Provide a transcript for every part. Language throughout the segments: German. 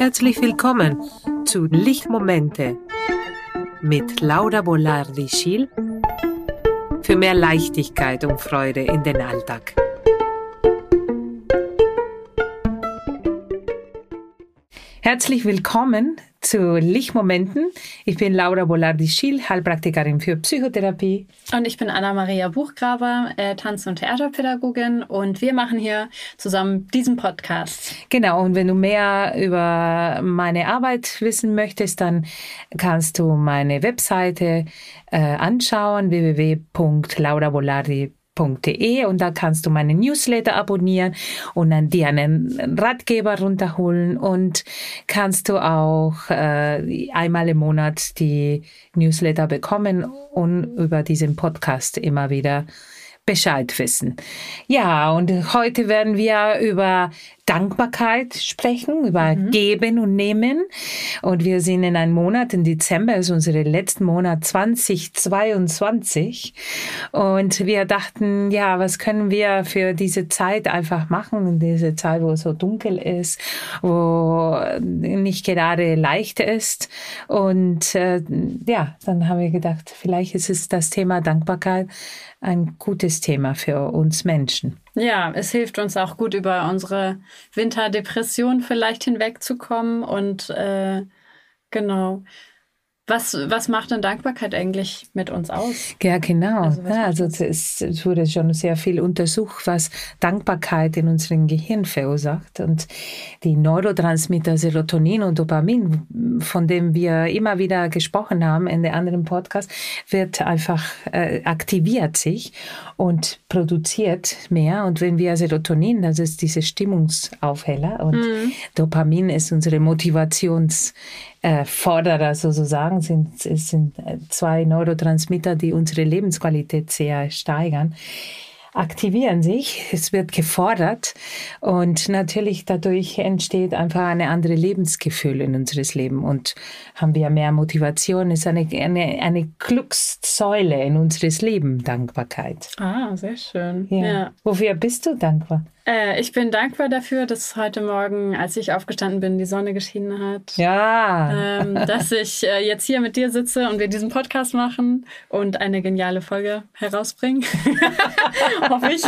Herzlich willkommen zu Lichtmomente mit Laura Bolardi-Schiel für mehr Leichtigkeit und Freude in den Alltag. Herzlich willkommen zu Lichtmomenten. Ich bin Laura Bolardi-Schiel, Heilpraktikerin für Psychotherapie. Und ich bin Anna-Maria Buchgraber, äh, Tanz- und Theaterpädagogin. Und wir machen hier zusammen diesen Podcast. Genau, und wenn du mehr über meine Arbeit wissen möchtest, dann kannst du meine Webseite äh, anschauen, www.laurabolardi.com www.ratgeber.de und da kannst du meine Newsletter abonnieren und dann dir einen Ratgeber runterholen und kannst du auch äh, einmal im Monat die Newsletter bekommen und über diesen Podcast immer wieder Bescheid wissen. Ja, und heute werden wir über Dankbarkeit sprechen, über mhm. Geben und Nehmen. Und wir sind in einem Monat, im Dezember ist unser letzter Monat 2022. Und wir dachten, ja, was können wir für diese Zeit einfach machen, in dieser Zeit, wo es so dunkel ist, wo nicht gerade leicht ist. Und äh, ja, dann haben wir gedacht, vielleicht ist es das Thema Dankbarkeit ein gutes Thema für uns Menschen. Ja, es hilft uns auch gut, über unsere Winterdepression vielleicht hinwegzukommen und äh, genau. Was, was macht denn Dankbarkeit eigentlich mit uns aus? Ja, genau. Also, ja, also es, es, wurde schon sehr viel untersucht, was Dankbarkeit in unserem Gehirn verursacht. Und die Neurotransmitter Serotonin und Dopamin, von dem wir immer wieder gesprochen haben in den anderen Podcasts, wird einfach äh, aktiviert sich und produziert mehr. Und wenn wir Serotonin, das ist diese Stimmungsaufheller, und mhm. Dopamin ist unsere Motivations äh, Forderer sozusagen, sind, es sind äh, zwei Neurotransmitter, die unsere Lebensqualität sehr steigern aktivieren sich, es wird gefordert und natürlich dadurch entsteht einfach eine andere Lebensgefühl in unseres Leben und haben wir mehr Motivation, ist eine, eine, eine Glückssäule in unseres Leben, Dankbarkeit. Ah, sehr schön. Ja. ja. Wofür bist du dankbar? Äh, ich bin dankbar dafür, dass heute Morgen, als ich aufgestanden bin, die Sonne geschienen hat. Ja. Ähm, dass ich äh, jetzt hier mit dir sitze und wir diesen Podcast machen und eine geniale Folge herausbringen. Hoffe ich.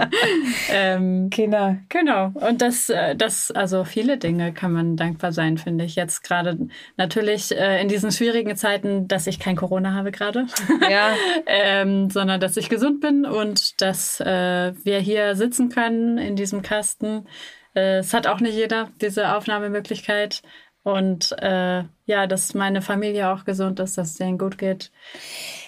ähm, genau. Genau. Und das, äh, das, also viele Dinge kann man dankbar sein, finde ich. Jetzt gerade natürlich äh, in diesen schwierigen Zeiten, dass ich kein Corona habe gerade. Ja. ähm, sondern dass ich gesund bin und dass äh, wir hier sitzen können in diesem Kasten. Äh, es hat auch nicht jeder diese Aufnahmemöglichkeit. Und äh, ja, dass meine Familie auch gesund ist, dass es denen gut geht.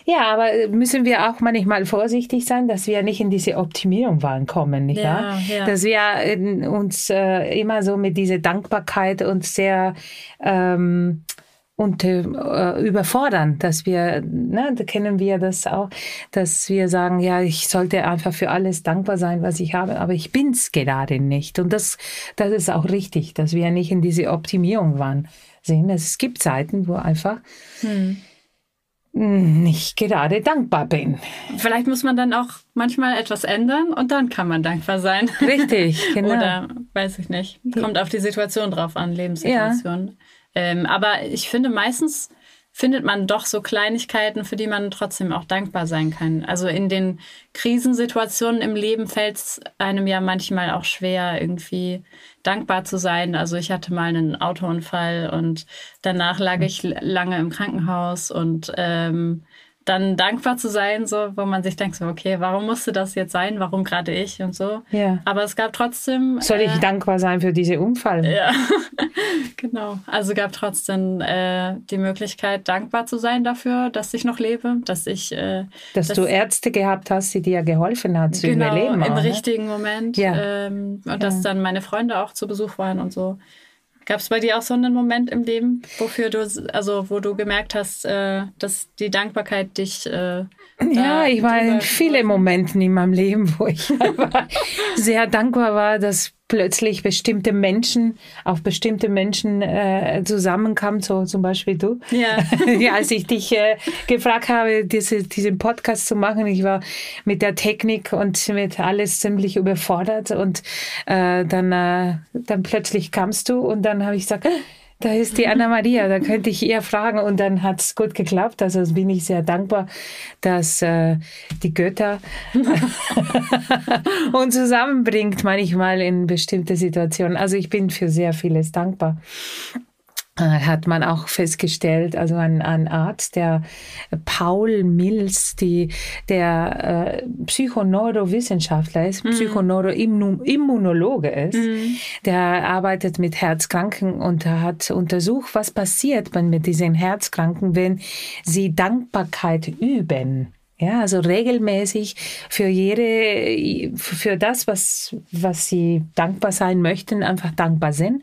Ja, aber müssen wir auch manchmal vorsichtig sein, dass wir nicht in diese Optimierung kommen, nicht ja, wahr? Ja. Dass wir uns äh, immer so mit dieser Dankbarkeit und sehr ähm, und äh, überfordern, dass wir, ne, da kennen wir das auch, dass wir sagen, ja, ich sollte einfach für alles dankbar sein, was ich habe, aber ich bin's gerade nicht. Und das, das ist auch richtig, dass wir nicht in diese Optimierung waren sehen. Es gibt Zeiten, wo einfach hm. nicht gerade dankbar bin. Vielleicht muss man dann auch manchmal etwas ändern und dann kann man dankbar sein. Richtig, genau. Oder weiß ich nicht. Kommt auf die Situation drauf an, Lebenssituation. Ja. Ähm, aber ich finde, meistens findet man doch so Kleinigkeiten, für die man trotzdem auch dankbar sein kann. Also in den Krisensituationen im Leben fällt es einem ja manchmal auch schwer, irgendwie dankbar zu sein. Also ich hatte mal einen Autounfall und danach lag ich lange im Krankenhaus und ähm, dann dankbar zu sein, so, wo man sich denkt, so, okay, warum musste das jetzt sein? Warum gerade ich und so? Ja. Aber es gab trotzdem. Soll ich äh, dankbar sein für diese Unfall? Ja, genau. Also gab trotzdem äh, die Möglichkeit, dankbar zu sein dafür, dass ich noch lebe, dass ich. Äh, dass, dass, du Ärzte gehabt hast, die dir geholfen haben zu genau, überleben. Im auch, ne? richtigen Moment. Ja. Ähm, und ja. dass dann meine Freunde auch zu Besuch waren und so. Gab es bei dir auch so einen Moment im Leben, wofür du, also wo du gemerkt hast, äh, dass die Dankbarkeit dich. Äh, ja, ich war in vielen Momenten in meinem Leben, wo ich sehr dankbar war, dass plötzlich bestimmte Menschen auf bestimmte Menschen äh, zusammenkamen, so zum Beispiel du. Ja. ja als ich dich äh, gefragt habe, diese, diesen Podcast zu machen, ich war mit der Technik und mit alles ziemlich überfordert und äh, dann, äh, dann plötzlich kamst du und dann habe ich gesagt, da ist die Anna Maria, da könnte ich ihr fragen und dann hat es gut geklappt. Also bin ich sehr dankbar, dass äh, die Götter uns zusammenbringt manchmal in bestimmte Situationen. Also ich bin für sehr vieles dankbar. Äh, hat man auch festgestellt, also ein, ein Arzt, der Paul Mills, die, der äh, Psychoneurowissenschaftler ist, mhm. Psychoneuroimmunologe ist, mhm. der arbeitet mit Herzkranken und hat untersucht, was passiert mit diesen Herzkranken, wenn sie Dankbarkeit üben. Ja, also regelmäßig für jede, für das, was, was sie dankbar sein möchten, einfach dankbar sind.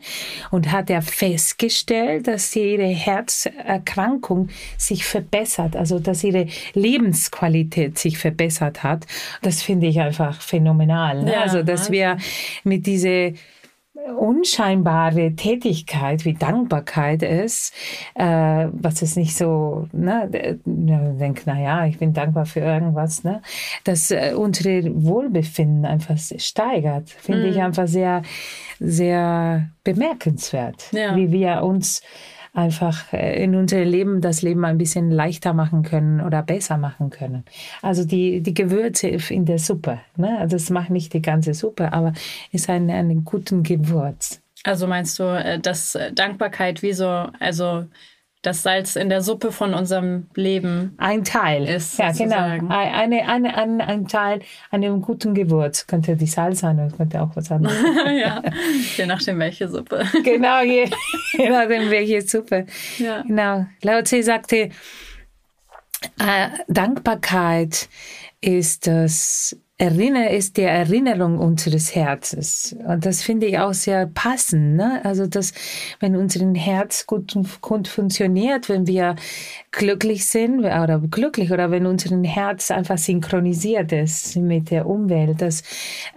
Und hat er festgestellt, dass ihre Herzerkrankung sich verbessert, also dass ihre Lebensqualität sich verbessert hat. Das finde ich einfach phänomenal. Ne? Ja, also, dass wir mit diese unscheinbare Tätigkeit wie Dankbarkeit ist, äh, was ist nicht so, ne, denkt, na ja, ich bin dankbar für irgendwas, ne, dass äh, unsere Wohlbefinden einfach steigert, finde mm. ich mhm. einfach sehr, sehr bemerkenswert, ja. wie wir uns einfach äh, in unserem Leben das Leben ein bisschen leichter machen können oder besser machen können. Also die, die Gewürze in der Suppe, ne? Also das macht nicht die ganze Suppe, aber ist ein, ein guten Gewürz. Also meinst du, äh, dass Dankbarkeit wie so, also das Salz in der Suppe von unserem Leben ein Teil ist. Ja, genau. Eine, eine, ein, ein Teil einem guten Gewürz. Könnte die Salz sein, oder könnte auch was anderes sein. ja, je nachdem welche Suppe. genau, je, je nachdem welche Suppe. Ja. Genau. Lao Tse sagte, äh, Dankbarkeit ist das Erinner ist die Erinnerung unseres Herzens. Und das finde ich auch sehr passend. Ne? Also, dass, wenn unser Herz gut, gut funktioniert, wenn wir glücklich sind oder glücklich oder wenn unser Herz einfach synchronisiert ist mit der Umwelt, dass,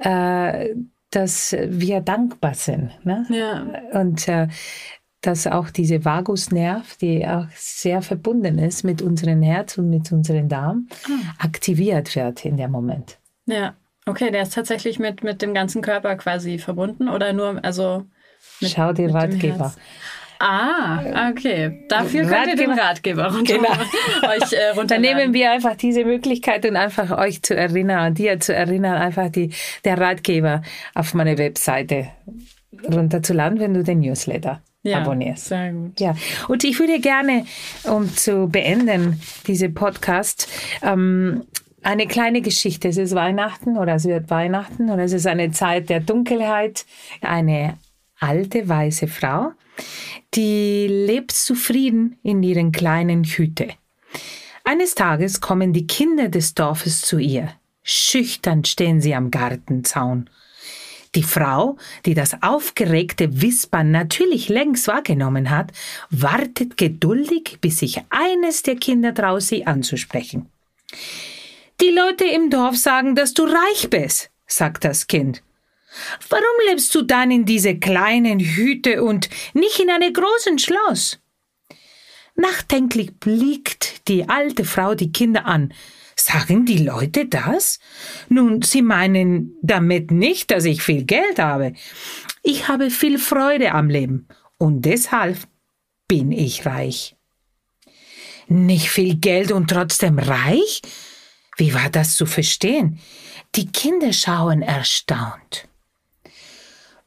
äh, dass wir dankbar sind. Ne? Ja. Und äh, dass auch diese Vagusnerv, die auch sehr verbunden ist mit unserem Herz und mit unserem Darm, ah. aktiviert wird in dem Moment. Ja, okay, der ist tatsächlich mit, mit dem ganzen Körper quasi verbunden oder nur, also. Mit, Schau dir Ratgeber. Ah, okay. Dafür könnt Ratgeber. ihr den Ratgeber runter, genau. euch äh, runterladen. Dann nehmen wir einfach diese Möglichkeit und einfach euch zu erinnern, dir zu erinnern, einfach die, der Ratgeber auf meine Webseite runterzuladen, wenn du den Newsletter ja, abonnierst. Sehr gut. Ja, und ich würde gerne, um zu beenden, diese Podcast, ähm, eine kleine Geschichte. Es ist Weihnachten oder es wird Weihnachten oder es ist eine Zeit der Dunkelheit. Eine alte weiße Frau, die lebt zufrieden in ihren kleinen Hütte. Eines Tages kommen die Kinder des Dorfes zu ihr. Schüchtern stehen sie am Gartenzaun. Die Frau, die das aufgeregte Wispern natürlich längst wahrgenommen hat, wartet geduldig, bis sich eines der Kinder traut, sie anzusprechen. Die Leute im Dorf sagen, dass du reich bist, sagt das Kind. Warum lebst du dann in diese kleinen Hüte und nicht in einem großen Schloss? Nachdenklich blickt die alte Frau die Kinder an. Sagen die Leute das? Nun, sie meinen damit nicht, dass ich viel Geld habe. Ich habe viel Freude am Leben und deshalb bin ich reich. Nicht viel Geld und trotzdem reich? Wie war das zu verstehen? Die Kinder schauen erstaunt.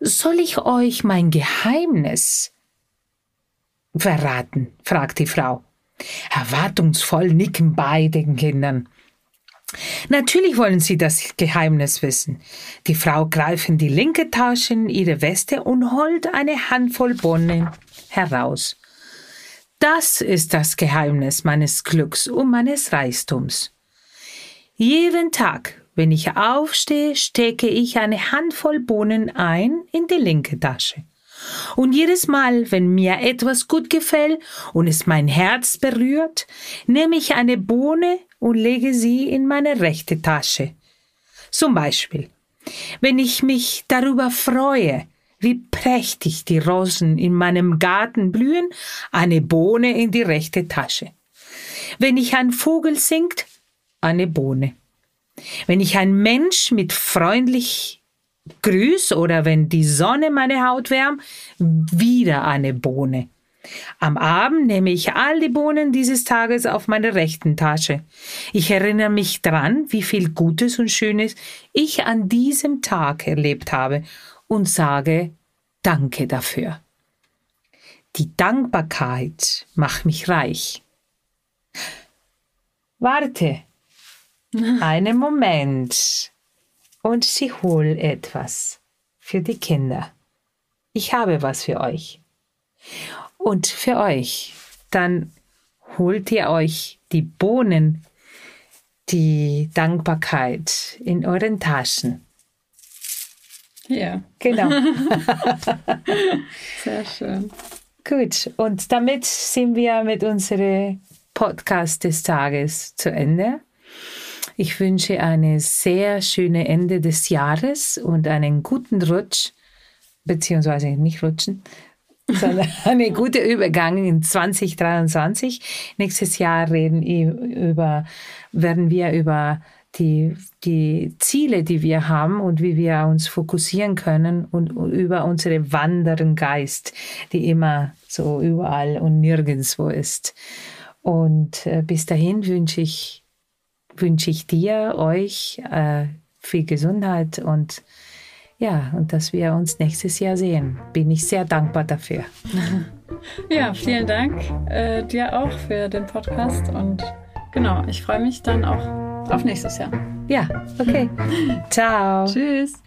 Soll ich euch mein Geheimnis verraten? fragt die Frau. Erwartungsvoll nicken beide Kindern. Natürlich wollen sie das Geheimnis wissen. Die Frau greift in die linke Tasche in ihre Weste und holt eine Handvoll Bohnen heraus. Das ist das Geheimnis meines Glücks und meines Reichtums. Jeden Tag, wenn ich aufstehe, stecke ich eine Handvoll Bohnen ein in die linke Tasche. Und jedes Mal, wenn mir etwas gut gefällt und es mein Herz berührt, nehme ich eine Bohne und lege sie in meine rechte Tasche. Zum Beispiel, Wenn ich mich darüber freue, wie prächtig die Rosen in meinem Garten blühen, eine Bohne in die rechte Tasche. Wenn ich ein Vogel singt, eine Bohne. Wenn ich ein Mensch mit freundlich grüß oder wenn die Sonne meine Haut wärmt, wieder eine Bohne. Am Abend nehme ich all die Bohnen dieses Tages auf meine rechten Tasche. Ich erinnere mich dran, wie viel Gutes und Schönes ich an diesem Tag erlebt habe und sage Danke dafür. Die Dankbarkeit macht mich reich. Warte einen Moment und sie holt etwas für die Kinder. Ich habe was für euch. Und für euch, dann holt ihr euch die Bohnen, die Dankbarkeit in euren Taschen. Ja. Genau. Sehr schön. Gut, und damit sind wir mit unserem Podcast des Tages zu Ende. Ich wünsche eine sehr schöne Ende des Jahres und einen guten Rutsch, beziehungsweise nicht rutschen, sondern eine gute Übergang in 2023. Nächstes Jahr reden über, werden wir über die, die Ziele, die wir haben und wie wir uns fokussieren können und über unsere wandernden Geist, die immer so überall und nirgendwo ist. Und äh, bis dahin wünsche ich wünsche ich dir, euch äh, viel Gesundheit und ja, und dass wir uns nächstes Jahr sehen. Bin ich sehr dankbar dafür. Ja, vielen Dank äh, dir auch für den Podcast und genau, ich freue mich dann auch auf nächstes Jahr. Ja, okay. Ciao. Tschüss.